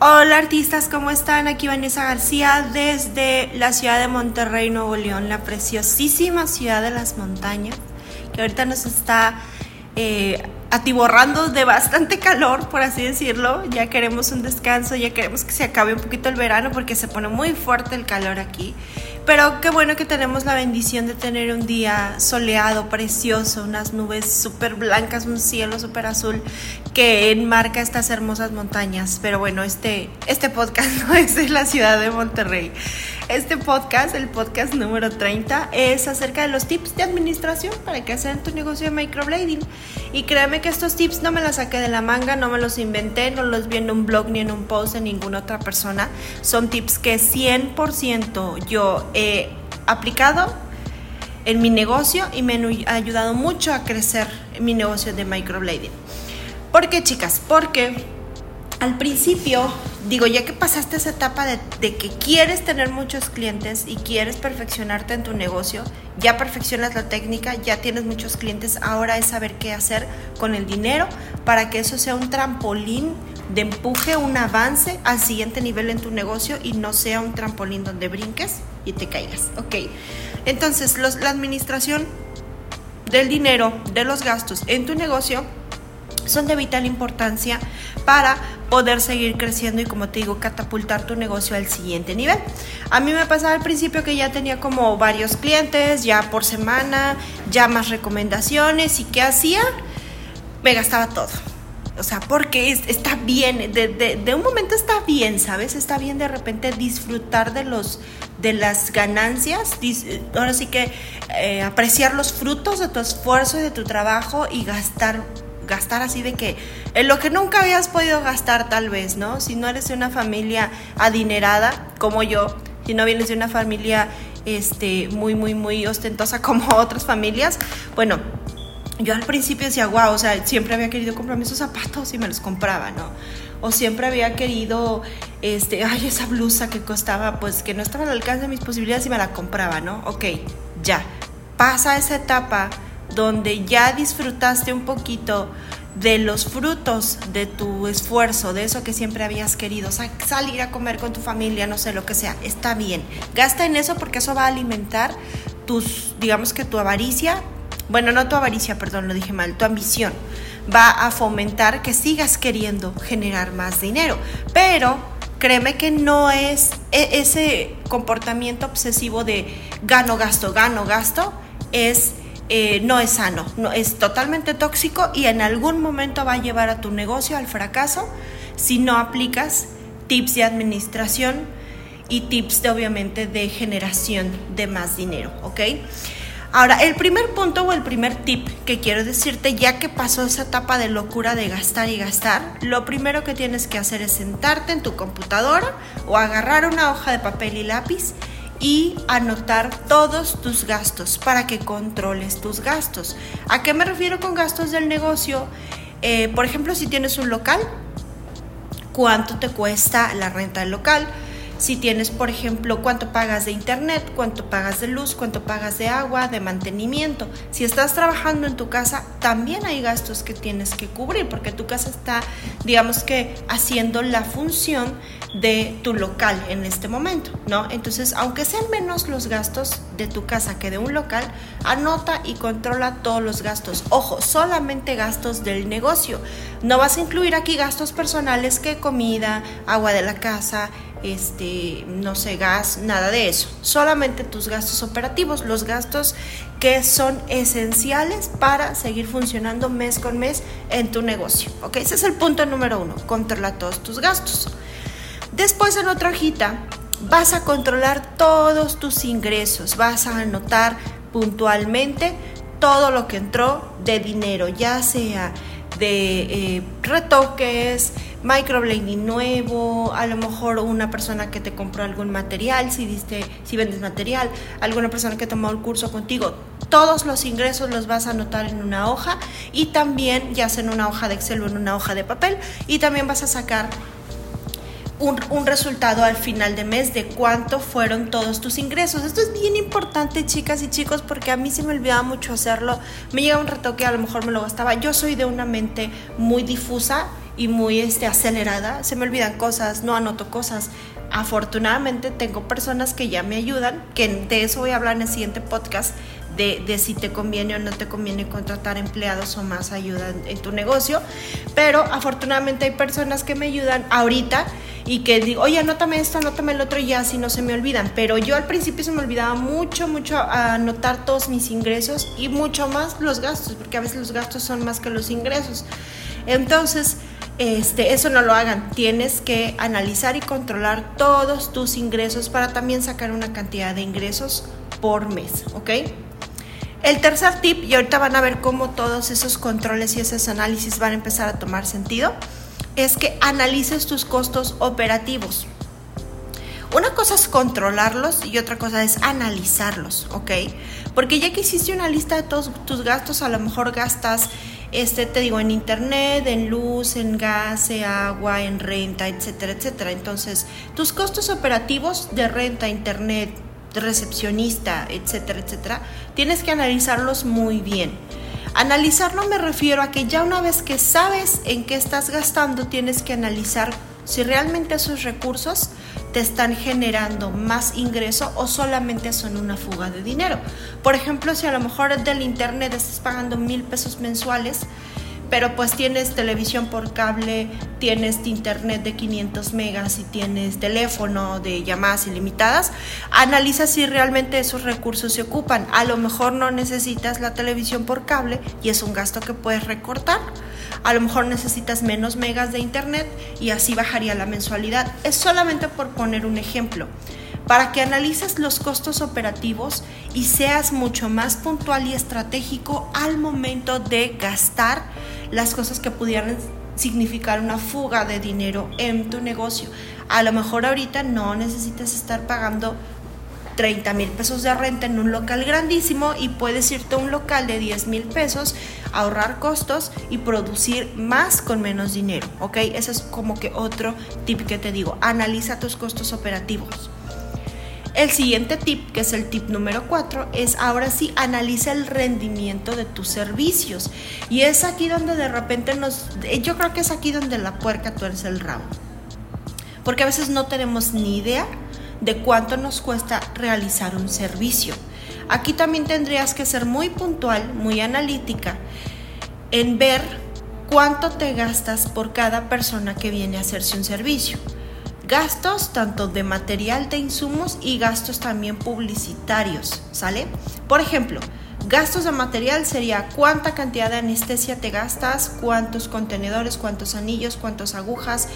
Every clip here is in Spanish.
Hola artistas, ¿cómo están? Aquí Vanessa García desde la ciudad de Monterrey, Nuevo León, la preciosísima ciudad de las montañas, que ahorita nos está eh, atiborrando de bastante calor, por así decirlo. Ya queremos un descanso, ya queremos que se acabe un poquito el verano porque se pone muy fuerte el calor aquí. Pero qué bueno que tenemos la bendición de tener un día soleado, precioso, unas nubes súper blancas, un cielo súper azul que enmarca estas hermosas montañas. Pero bueno, este, este podcast no es de la ciudad de Monterrey. Este podcast, el podcast número 30, es acerca de los tips de administración para que hacer tu negocio de microblading. Y créeme que estos tips no me los saqué de la manga, no me los inventé, no los vi en un blog ni en un post de ninguna otra persona. Son tips que 100% yo he aplicado en mi negocio y me han ayudado mucho a crecer mi negocio de microblading. ¿Por qué, chicas? Porque al principio, digo, ya que pasaste esa etapa de, que quieres tener muchos clientes y quieres perfeccionarte en tu negocio, ya perfeccionas la técnica, ya tienes muchos clientes, ahora es saber qué hacer con el dinero para que eso sea un trampolín de empuje, un avance al siguiente nivel en tu negocio y no sea un trampolín donde brinques y te caigas. Ok, entonces la administración del dinero, de los gastos en tu negocio, son de vital importancia para poder seguir creciendo y como te digo, catapultar tu negocio al siguiente nivel. A mí me pasaba al principio que ya tenía como varios clientes, ya por semana, ya más recomendaciones y ¿qué hacía? Me gastaba todo. O sea, porque está bien, de, un momento está bien, ¿sabes? Está bien de repente disfrutar de los de las ganancias, ahora sí que eh, apreciar los frutos de tu esfuerzo y de tu trabajo y gastar gastar así de que en lo que nunca habías podido gastar tal vez, ¿no? Si no eres de una familia adinerada como yo, si no vienes de una familia este, muy, muy, muy ostentosa como otras familias, bueno, yo al principio decía, wow, o sea, siempre había querido comprarme esos zapatos y me los compraba, ¿no? O siempre había querido, este, ay, esa blusa que costaba, pues que no estaba al alcance de mis posibilidades y me la compraba, ¿no? Ok, ya. Pasa esa etapa donde ya disfrutaste un poquito de los frutos de tu esfuerzo, de eso que siempre habías querido, salir a comer con tu familia, no sé lo que sea, está bien. Gasta en eso porque eso va a alimentar tus, digamos que tu avaricia, bueno, no tu avaricia, perdón, lo dije mal, tu ambición. Va a fomentar que sigas queriendo generar más dinero, pero créeme que no es e, ese comportamiento obsesivo de gano, gasto, gano, gasto, es eh, no es sano, no, es totalmente tóxico y en algún momento va a llevar a tu negocio al fracaso si no aplicas tips de administración y tips de obviamente de generación de más dinero, ¿ok? Ahora, el primer punto o el primer tip que quiero decirte, ya que pasó esa etapa de locura de gastar y gastar, lo primero que tienes que hacer es sentarte en tu computadora o agarrar una hoja de papel y lápiz y anotar todos tus gastos para que controles tus gastos. ¿A qué me refiero con gastos del negocio? Eh, por ejemplo, si tienes un local, ¿cuánto te cuesta la renta del local? Si tienes, por ejemplo, cuánto pagas de internet, cuánto pagas de luz, cuánto pagas de agua, de mantenimiento. Si estás trabajando en tu casa, también hay gastos que tienes que cubrir porque tu casa está, digamos que, haciendo la función de tu local en este momento, ¿no? Entonces, aunque sean menos los gastos de tu casa que de un local, anota y controla todos los gastos. Ojo, solamente gastos del negocio. No vas a incluir aquí gastos personales que comida, agua de la casa, este, no sé, gas, nada de eso. Solamente tus gastos operativos, los gastos que son esenciales para seguir funcionando mes con mes en tu negocio. ¿Ok? Ese es el punto número uno. Controla todos tus gastos. Después en otra hojita vas a controlar todos tus ingresos. Vas a anotar puntualmente todo lo que entró de dinero, ya sea de eh, retoques, microblading nuevo, a lo mejor una persona que te compró algún material, si diste, si vendes material, alguna persona que tomó el curso contigo. Todos los ingresos los vas a anotar en una hoja y también ya sea en una hoja de Excel o en una hoja de papel y también vas a sacar un, resultado al final de mes de cuánto fueron todos tus ingresos. Esto es bien importante, chicas y chicos, porque a mí se me olvidaba mucho hacerlo. Me llega un retoque, a lo mejor me lo gastaba. Yo soy de una mente muy difusa y muy este, acelerada. Se me olvidan cosas, no anoto cosas. Afortunadamente tengo personas que ya me ayudan, que de eso voy a hablar en el siguiente podcast, de, de, si te conviene o no te conviene contratar empleados o más ayuda en, tu negocio. Pero afortunadamente hay personas que me ayudan ahorita y que digo, oye, anótame esto, anótame el otro y ya así no se me olvidan. Pero yo al principio se me olvidaba mucho, mucho anotar todos mis ingresos y mucho más los gastos, porque a veces los gastos son más que los ingresos. Entonces, este, eso no lo hagan. Tienes que analizar y controlar todos tus ingresos para también sacar una cantidad de ingresos por mes, ¿ok? El tercer tip, y ahorita van a ver cómo todos esos controles y esos análisis van a empezar a tomar sentido es que analices tus costos operativos. Una cosa es controlarlos y otra cosa es analizarlos, ¿ok? Porque ya que hiciste una lista de todos tus gastos, a lo mejor gastas, este, te digo, en internet, en luz, en gas, en agua, en renta, etcétera, etcétera. Entonces, tus costos operativos de renta, internet, recepcionista, etcétera, etcétera, tienes que analizarlos muy bien. Analizarlo me refiero a que ya una vez que sabes en qué estás gastando, tienes que analizar si realmente esos recursos te están generando más ingreso o solamente son una fuga de dinero. Por ejemplo, si a lo mejor del internet estás pagando mil pesos mensuales, pero pues tienes televisión por cable, tienes internet de 500 megas y tienes teléfono de llamadas ilimitadas, analiza si realmente esos recursos se ocupan. A lo mejor no necesitas la televisión por cable y es un gasto que puedes recortar. A lo mejor necesitas menos megas de internet y así bajaría la mensualidad. Es solamente por poner un ejemplo para que analices los costos operativos y seas mucho más puntual y estratégico al momento de gastar las cosas que pudieran significar una fuga de dinero en tu negocio. A lo mejor ahorita no necesitas estar pagando 30 mil pesos de renta en un local grandísimo y puedes irte a un local de 10 mil pesos, ahorrar costos y producir más con menos dinero, ¿ok? Ese es como que otro tip que te digo, analiza tus costos operativos. El siguiente tip, que es el tip número 4, es ahora sí analiza el rendimiento de tus servicios. Y es aquí donde de repente nos... Yo creo que es aquí donde la puerca tuerce el rabo. Porque a veces no tenemos ni idea de cuánto nos cuesta realizar un servicio. Aquí también tendrías que ser muy puntual, muy analítica en ver cuánto te gastas por cada persona que viene a hacerse un servicio gastos tanto de material de insumos y gastos también publicitarios, ¿sale? Por ejemplo, gastos de material sería cuánta cantidad de anestesia te gastas, cuántos contenedores, cuántos anillos, cuántas agujas,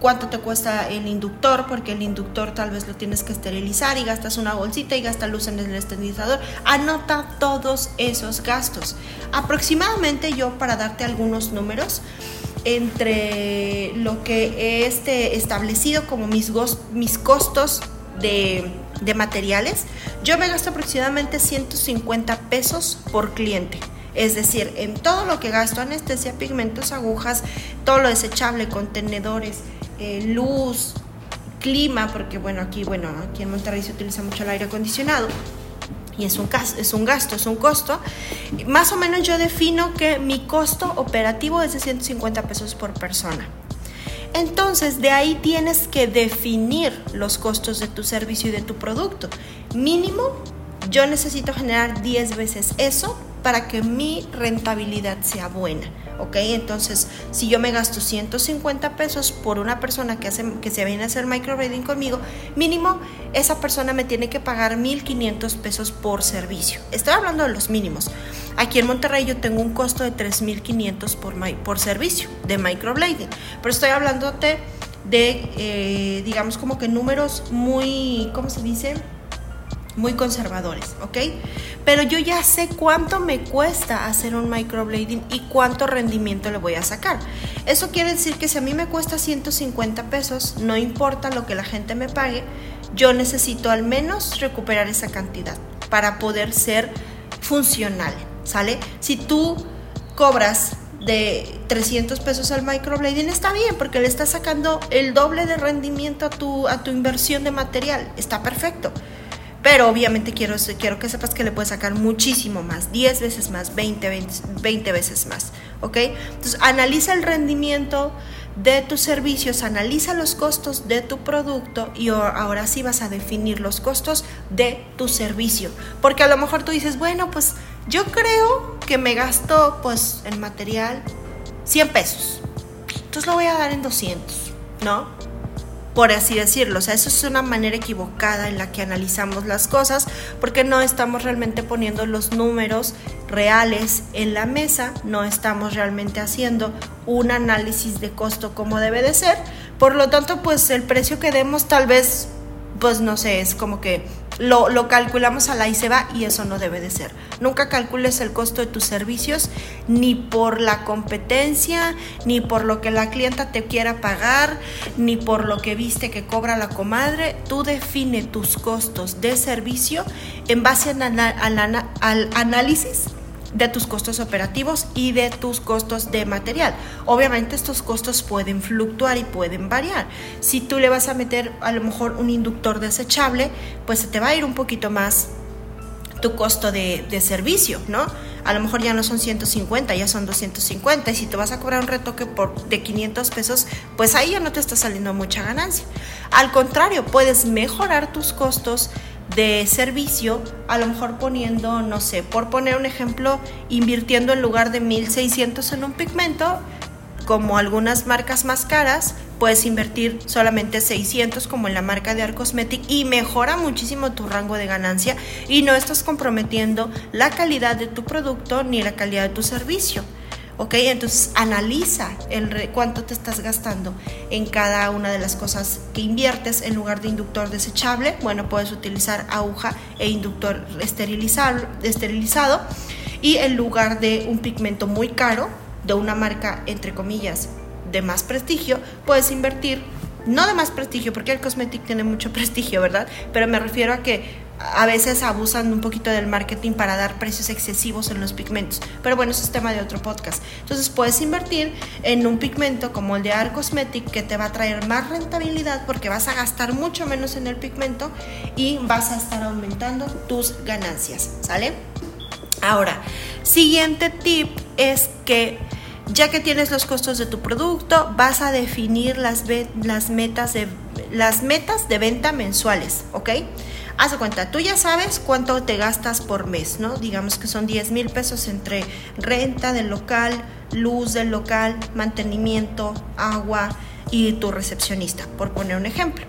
cuánto te cuesta el inductor, porque el inductor tal vez lo tienes que esterilizar y gastas una bolsita y gastas luz en el esterilizador. Anota todos esos gastos. Aproximadamente yo para darte algunos números, entre lo que he este, establecido como mis, mis costos de, de materiales, yo me gasto aproximadamente 150 pesos por cliente. Es decir, en todo lo que gasto, anestesia, pigmentos, agujas, todo lo desechable, contenedores, eh, luz, clima, porque bueno, aquí, bueno, aquí en Monterrey se utiliza mucho el aire acondicionado y es un, es un gasto, es un costo, más o menos yo defino que mi costo operativo es de 150 pesos por persona. Entonces, de ahí tienes que definir los costos de tu servicio y de tu producto. Mínimo, yo necesito generar 10 veces eso para que mi rentabilidad sea buena. ¿Ok? Entonces, si yo me gasto 150 pesos por una persona que, hace, que se viene a hacer microblading conmigo, mínimo esa persona me tiene que pagar 1.500 pesos por servicio. Estoy hablando de los mínimos. Aquí en Monterrey yo tengo un costo de 3.500 por, servicio de microblading, pero estoy hablándote de, eh, digamos, como que números muy, ¿cómo se dice? Muy conservadores, ¿ok? Pero yo ya sé cuánto me cuesta hacer un microblading y cuánto rendimiento le voy a sacar. Eso quiere decir que si a mí me cuesta 150 pesos, no importa lo que la gente me pague, yo necesito al menos recuperar esa cantidad para poder ser funcional, ¿sale? Si tú cobras de 300 pesos al microblading está bien porque le estás sacando el doble de rendimiento a tu, a tu inversión de material, está perfecto. Pero obviamente quiero, quiero que sepas que le puedes sacar muchísimo más, 10 veces más, 20, 20, 20 veces más, ¿ok? Entonces analiza el rendimiento de tus servicios, analiza los costos de tu producto y ahora sí vas a definir los costos de tu servicio. Porque a lo mejor tú dices, bueno, pues yo creo que me gasto pues en material 100 pesos. Entonces lo voy a dar en 200, ¿no? Por así decirlo, o sea, eso es una manera equivocada en la que analizamos las cosas porque no estamos realmente poniendo los números reales en la mesa, no estamos realmente haciendo un análisis de costo como debe de ser, por lo tanto, pues el precio que demos tal vez, pues no sé, es como que lo, calculamos a la y se va y eso no debe de ser. Nunca calcules el costo de tus servicios ni por la competencia, ni por lo que la clienta te quiera pagar, ni por lo que viste que cobra la comadre. Tú define tus costos de servicio en base al análisis de tus costos operativos y de tus costos de material. Obviamente estos costos pueden fluctuar y pueden variar. Si tú le vas a meter a lo mejor un inductor desechable, pues se te va a ir un poquito más tu costo de, servicio, ¿no? A lo mejor ya no son 150, ya son 250 y si te vas a cobrar un retoque por, de 500 pesos, pues ahí ya no te está saliendo mucha ganancia. Al contrario, puedes mejorar tus costos de servicio, a lo mejor poniendo, no sé, por poner un ejemplo, invirtiendo en lugar de 1600 en un pigmento, como algunas marcas más caras, puedes invertir solamente 600 como en la marca de Arcosmetic y mejora muchísimo tu rango de ganancia y no estás comprometiendo la calidad de tu producto ni la calidad de tu servicio. ¿Ok? Entonces analiza cuánto te estás gastando en cada una de las cosas que inviertes en lugar de inductor desechable. Bueno, puedes utilizar aguja e inductor esterilizado y en lugar de un pigmento muy caro de una marca entre comillas de más prestigio, puedes invertir no de más prestigio, porque el cosmetic tiene mucho prestigio, ¿verdad? Pero me refiero a que a veces abusan un poquito del marketing para dar precios excesivos en los pigmentos. Pero bueno, eso es tema de otro podcast. Entonces puedes invertir en un pigmento como el de Art Cosmetic que te va a traer más rentabilidad porque vas a gastar mucho menos en el pigmento y vas a estar aumentando tus ganancias, ¿sale? Ahora, siguiente tip es que ya que tienes los costos de tu producto, vas a definir las, metas, de, las metas de venta mensuales, ¿ok? Haz cuenta, tú ya sabes cuánto te gastas por mes, ¿no? Digamos que son 10 mil pesos entre renta del local, luz del local, mantenimiento, agua y tu recepcionista, por poner un ejemplo.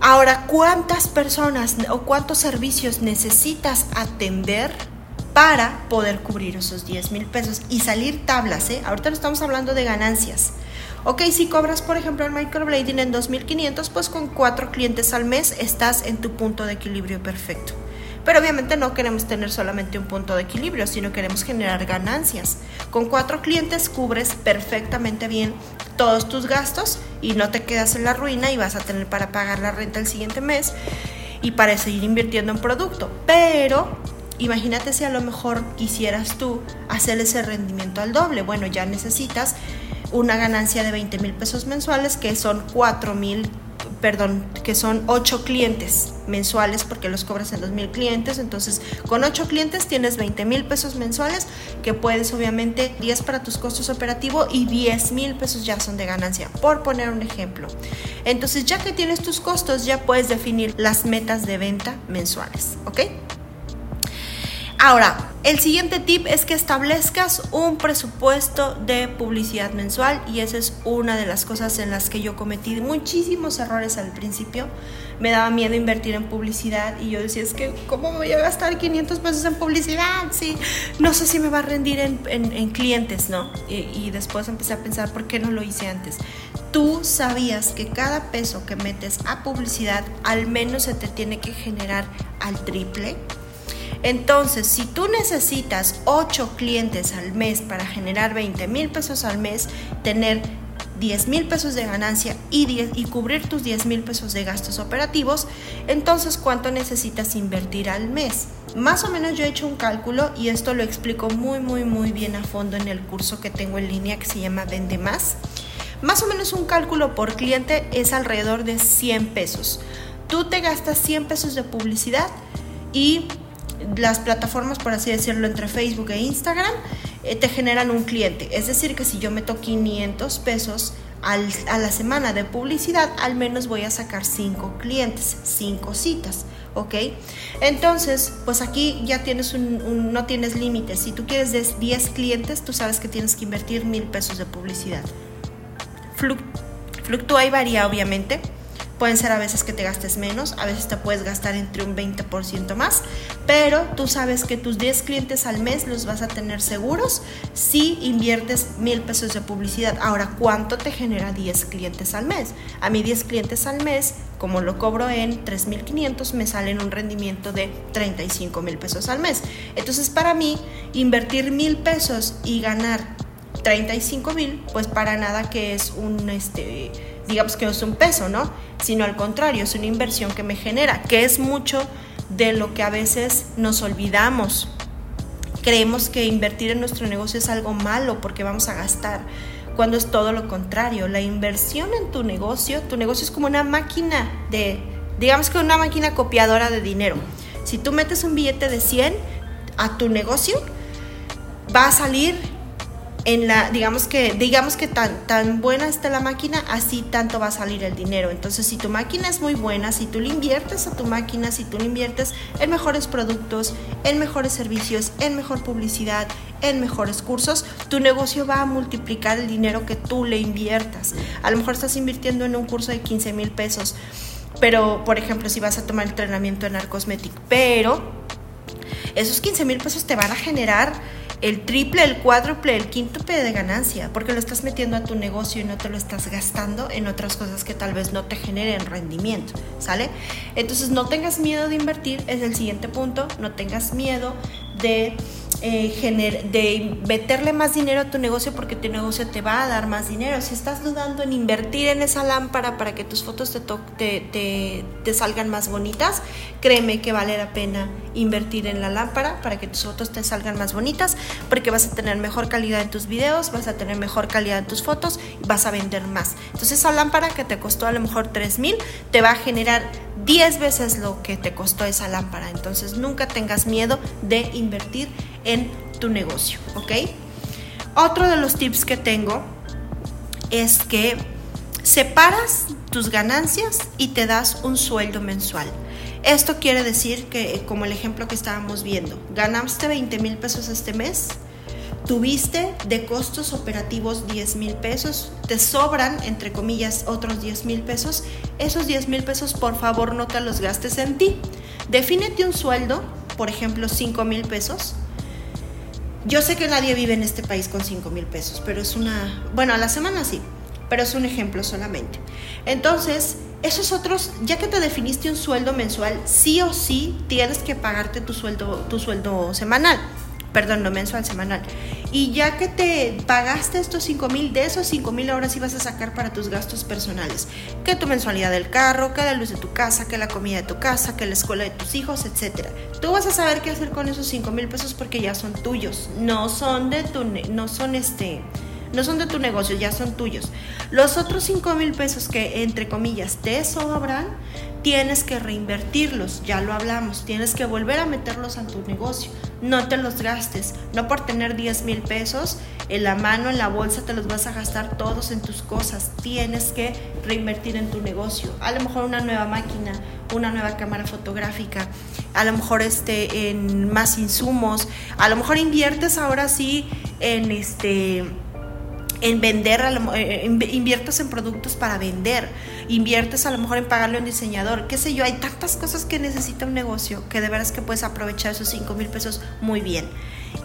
Ahora, ¿cuántas personas o cuántos servicios necesitas atender para poder cubrir esos 10 mil pesos y salir tablas? ¿eh? Ahorita no estamos hablando de ganancias. Ok, si cobras, por ejemplo, el microblading en 2.500, pues con cuatro clientes al mes estás en tu punto de equilibrio perfecto. Pero obviamente no queremos tener solamente un punto de equilibrio, sino queremos generar ganancias. Con cuatro clientes cubres perfectamente bien todos tus gastos y no te quedas en la ruina y vas a tener para pagar la renta el siguiente mes y para seguir invirtiendo en producto. Pero imagínate si a lo mejor quisieras tú hacer ese rendimiento al doble. Bueno, ya necesitas una ganancia de 20 mil pesos mensuales, que son 4 mil, perdón, que son 8 clientes mensuales porque los cobras en 2 mil clientes. Entonces, con 8 clientes tienes 20 mil pesos mensuales, que puedes obviamente 10 para tus costos operativos y 10 mil pesos ya son de ganancia, por poner un ejemplo. Entonces, ya que tienes tus costos, ya puedes definir las metas de venta mensuales, ¿ok? Ahora, el siguiente tip es que establezcas un presupuesto de publicidad mensual y esa es una de las cosas en las que yo cometí muchísimos errores al principio. Me daba miedo invertir en publicidad y yo decía, es que, ¿cómo voy a gastar 500 pesos en publicidad? Sí, no sé si me va a rendir en, clientes, ¿no? Y, y después empecé a pensar, ¿por qué no lo hice antes? tú sabías que cada peso que metes a publicidad al menos se te tiene que generar al triple. Entonces, si tú necesitas 8 clientes al mes para generar 20 mil pesos al mes, tener 10 mil pesos de ganancia y, y cubrir tus 10 mil pesos de gastos operativos, entonces ¿cuánto necesitas invertir al mes? Más o menos yo he hecho un cálculo y esto lo explico muy, muy, muy bien a fondo en el curso que tengo en línea que se llama Vende Más. Más o menos un cálculo por cliente es alrededor de 100 pesos. Tú te gastas 100 pesos de publicidad y las plataformas, por así decirlo, entre Facebook e Instagram, eh, te generan un cliente. Es decir, que si yo meto 500 pesos a la semana de publicidad, al menos voy a sacar 5 clientes, 5 citas. ¿ok? Entonces, pues aquí ya tienes un, no tienes límites. Si tú quieres 10 clientes, tú sabes que tienes que invertir mil pesos de publicidad. fluctúa y varía, obviamente. Pueden ser a veces que te gastes menos, a veces te puedes gastar entre un 20% más, pero tú sabes que tus 10 clientes al mes los vas a tener seguros si inviertes mil pesos de publicidad. Ahora, ¿cuánto te genera 10 clientes al mes? A mí 10 clientes al mes, como lo cobro en 3.500, me sale en un rendimiento de 35 mil pesos al mes. Entonces, para mí, invertir mil pesos y ganar 35 mil, pues para nada que es un, este, digamos que no es un peso, ¿no? Sino al contrario, es una inversión que me genera, que es mucho de lo que a veces nos olvidamos. Creemos que invertir en nuestro negocio es algo malo porque vamos a gastar, cuando es todo lo contrario. La inversión en tu negocio, tu negocio es como una máquina de, digamos que una máquina copiadora de dinero. Si tú metes un billete de 100 a tu negocio, va a salir en la, digamos que, digamos que tan, tan buena está la máquina, así tanto va a salir el dinero. Entonces, si tu máquina es muy buena, si tú le inviertes a tu máquina, si tú le inviertes en mejores productos, en mejores servicios, en mejor publicidad, en mejores cursos, tu negocio va a multiplicar el dinero que tú le inviertas. A lo mejor estás invirtiendo en un curso de 15 mil pesos, pero, por ejemplo, si vas a tomar entrenamiento en Arcosmetic, pero esos 15 mil pesos te van a generar el triple, el cuádruple, el quíntuple de ganancia, porque lo estás metiendo a tu negocio y no te lo estás gastando en otras cosas que tal vez no te generen rendimiento, ¿sale? Entonces no tengas miedo de invertir, es el siguiente punto, no tengas miedo de eh, de meterle más dinero a tu negocio porque tu negocio te va a dar más dinero. Si estás dudando en invertir en esa lámpara para que tus fotos te, te, te, salgan más bonitas, créeme que vale la pena invertir en la lámpara para que tus fotos te salgan más bonitas porque vas a tener mejor calidad en tus videos, vas a tener mejor calidad en tus fotos y vas a vender más. Entonces esa lámpara que te costó a lo mejor 3 mil te va a generar 10 veces lo que te costó esa lámpara. Entonces nunca tengas miedo de invertir en tu negocio, ¿ok? Otro de los tips que tengo es que separas tus ganancias y te das un sueldo mensual. Esto quiere decir que, como el ejemplo que estábamos viendo, ganaste 20 mil pesos este mes, tuviste de costos operativos 10 mil pesos, te sobran, entre comillas, otros 10 mil pesos, esos 10 mil pesos por favor no te los gastes en ti. Defínete un sueldo, por ejemplo 5 mil pesos, yo sé que nadie vive en este país con 5 mil pesos, pero es una, bueno, a la semana sí, pero es un ejemplo solamente. Entonces, esos otros, ya que te definiste un sueldo mensual, sí o sí tienes que pagarte tu sueldo, tu sueldo semanal perdón, no mensual, semanal. Y ya que te pagaste estos 5 mil, de esos 5 mil ahora sí vas a sacar para tus gastos personales. Que tu mensualidad del carro, que la luz de tu casa, que la comida de tu casa, que la escuela de tus hijos, etc. Tú vas a saber qué hacer con esos 5 mil pesos porque ya son tuyos. No son de tu, no son este, no son de tu negocio, ya son tuyos. Los otros 5 mil pesos que entre comillas te sobran, tienes que reinvertirlos, ya lo hablamos, tienes que volver a meterlos a tu negocio, no te los gastes, no por tener 10 mil pesos en la mano, en la bolsa, te los vas a gastar todos en tus cosas, tienes que reinvertir en tu negocio, a lo mejor una nueva máquina, una nueva cámara fotográfica, a lo mejor este, en más insumos, a lo mejor inviertes ahora sí en este en vender, eh, inviertes en productos para vender, inviertes a lo mejor en pagarle a un diseñador, qué sé yo, hay tantas cosas que necesita un negocio que de veras que puedes aprovechar esos 5 mil pesos muy bien.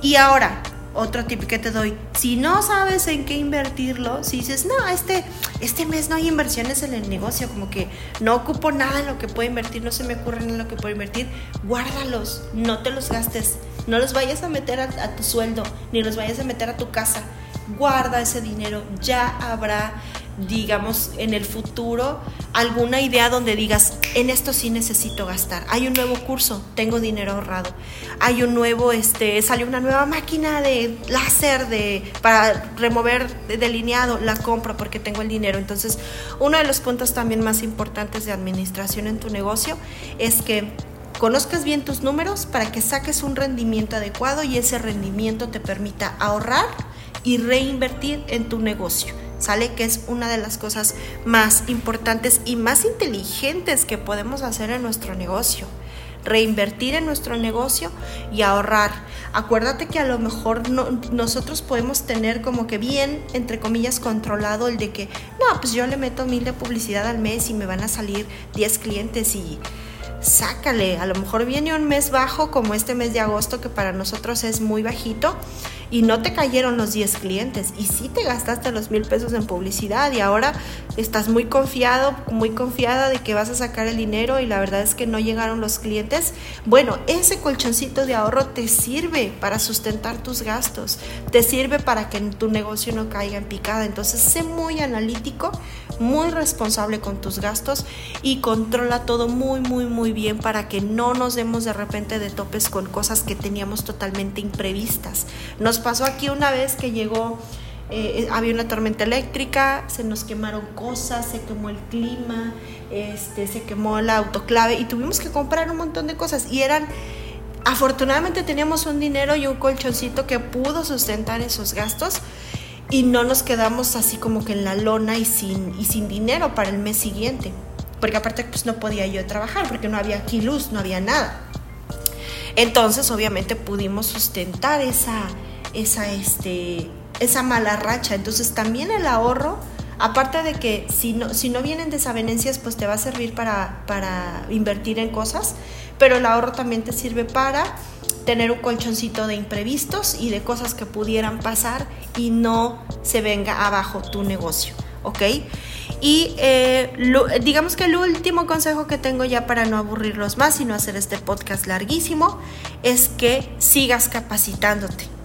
Y ahora, otro tip que te doy, si no sabes en qué invertirlo, si dices, no, este, este mes no hay inversiones en el negocio, como que no ocupo nada en lo que puedo invertir, no se me ocurre en lo que puedo invertir, guárdalos, no te los gastes, no los vayas a meter a, tu sueldo, ni los vayas a meter a tu casa, guarda ese dinero, ya habrá digamos, en el futuro alguna idea donde digas, en esto sí necesito gastar. Hay un nuevo curso, tengo dinero ahorrado. Hay un nuevo, este, salió una nueva máquina de láser de, para remover delineado, la compro porque tengo el dinero. Entonces, uno de los puntos también más importantes de administración en tu negocio es que conozcas bien tus números para que saques un rendimiento adecuado y ese rendimiento te permita ahorrar y reinvertir en tu negocio. ¿sale? Que es una de las cosas más importantes y más inteligentes que podemos hacer en nuestro negocio. Reinvertir en nuestro negocio y ahorrar. Acuérdate que a lo mejor nosotros podemos tener como que bien, entre comillas, controlado el de que, no, pues yo le meto mil de publicidad al mes y me van a salir 10 clientes y sácale. A lo mejor viene un mes bajo como este mes de agosto que para nosotros es muy bajito y no te cayeron los 10 clientes y sí te gastaste los mil pesos en publicidad y ahora estás muy confiado, muy confiada de que vas a sacar el dinero y la verdad es que no llegaron los clientes, bueno, ese colchoncito de ahorro te sirve para sustentar tus gastos, te sirve para que tu negocio no caiga en picada, entonces sé muy analítico, muy responsable con tus gastos y controla todo muy, muy, muy bien para que no nos demos de repente de topes con cosas que teníamos totalmente imprevistas. Nos pasó aquí una vez que llegó, eh, había una tormenta eléctrica, se nos quemaron cosas, se quemó el clima, este, se quemó la autoclave y tuvimos que comprar un montón de cosas y eran... Afortunadamente teníamos un dinero y un colchoncito que pudo sustentar esos gastos y no nos quedamos así como que en la lona y sin, y sin dinero para el mes siguiente. Porque aparte pues no podía yo trabajar porque no había aquí luz, no había nada. Entonces obviamente pudimos sustentar esa, esa, este, esa mala racha. Entonces también el ahorro, aparte de que si no, si no vienen desavenencias, pues te va a servir para, para invertir en cosas, pero el ahorro también te sirve para tener un colchoncito de imprevistos y de cosas que pudieran pasar y no se venga abajo tu negocio, ¿ok? Y eh, digamos que el último consejo que tengo ya para no aburrirlos más y no hacer este podcast larguísimo es que sigas capacitándote.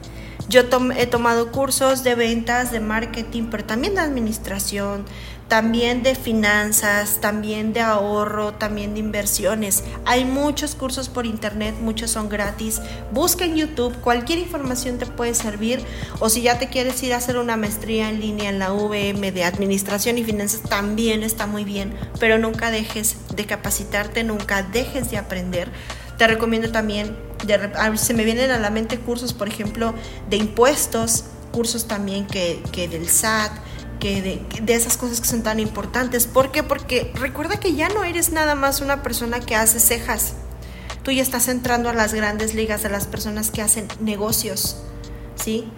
Yo he tomado cursos de ventas, de marketing, pero también de administración, también de finanzas, también de ahorro, también de inversiones. Hay muchos cursos por internet, muchos son gratis. Busca en YouTube, cualquier información te puede servir. O si ya te quieres ir a hacer una maestría en línea en la VM de administración y finanzas, también está muy bien. Pero nunca dejes de capacitarte, nunca dejes de aprender. Te recomiendo también se me vienen a la mente cursos, por ejemplo, de impuestos, cursos también que, del SAT, que de, esas cosas que son tan importantes. ¿Por qué? Porque recuerda que ya no eres nada más una persona que hace cejas. Tú ya estás entrando a las grandes ligas de las personas que hacen negocios, ¿sí?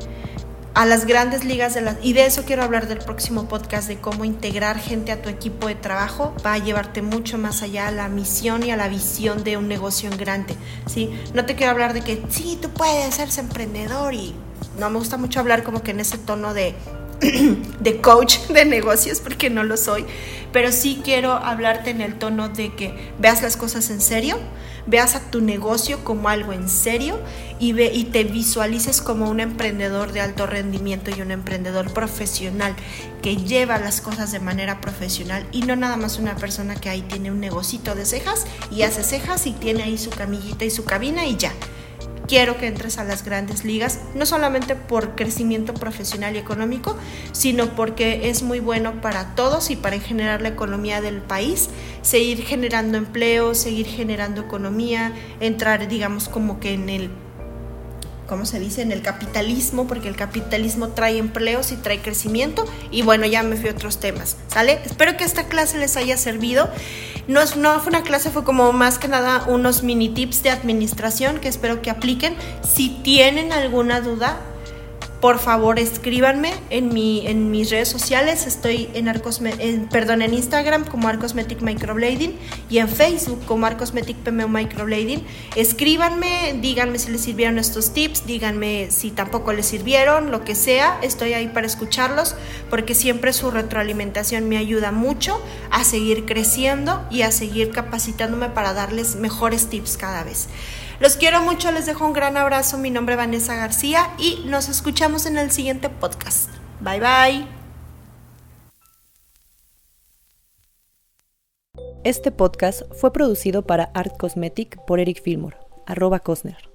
A las grandes ligas de las... Y de eso quiero hablar del próximo podcast, de cómo integrar gente a tu equipo de trabajo va a llevarte mucho más allá a la misión y a la visión de un negocio en grande, ¿sí? No te quiero hablar de que sí, tú puedes ser emprendedor y no me gusta mucho hablar como que en ese tono de de coach de negocios porque no lo soy, pero sí quiero hablarte en el tono de que veas las cosas en serio, veas a tu negocio como algo en serio y, ve, y te visualices como un emprendedor de alto rendimiento y un emprendedor profesional que lleva las cosas de manera profesional y no nada más una persona que ahí tiene un negocito de cejas y hace cejas y tiene ahí su camillita y su cabina y ya quiero que entres a las grandes ligas, no solamente por crecimiento profesional y económico, sino porque es muy bueno para todos y para generar la economía del país, seguir generando empleo, seguir generando economía, entrar, digamos, como que en el ¿cómo se dice? En el capitalismo, porque el capitalismo trae empleos y trae crecimiento. Y bueno, ya me fui a otros temas, ¿sale? Espero que esta clase les haya servido. No, es, no fue una clase, fue como más que nada unos mini tips de administración que espero que apliquen. Si tienen alguna duda, por favor escríbanme en, mi, en mis redes sociales. Estoy en, Arcosme perdón, en Instagram como Arcosmetic Microblading y en Facebook como Arcosmetic PMO Microblading. Escríbanme, díganme si les sirvieron estos tips, díganme si tampoco les sirvieron, lo que sea. Estoy ahí para escucharlos porque siempre su retroalimentación me ayuda mucho a seguir creciendo y a seguir capacitándome para darles mejores tips cada vez. Los quiero mucho, les dejo un gran abrazo. Mi nombre es Vanessa García y nos escuchamos en el siguiente podcast. Bye bye. Este podcast fue producido para Art Cosmetic por Eric Fillmore, arroba Cosner.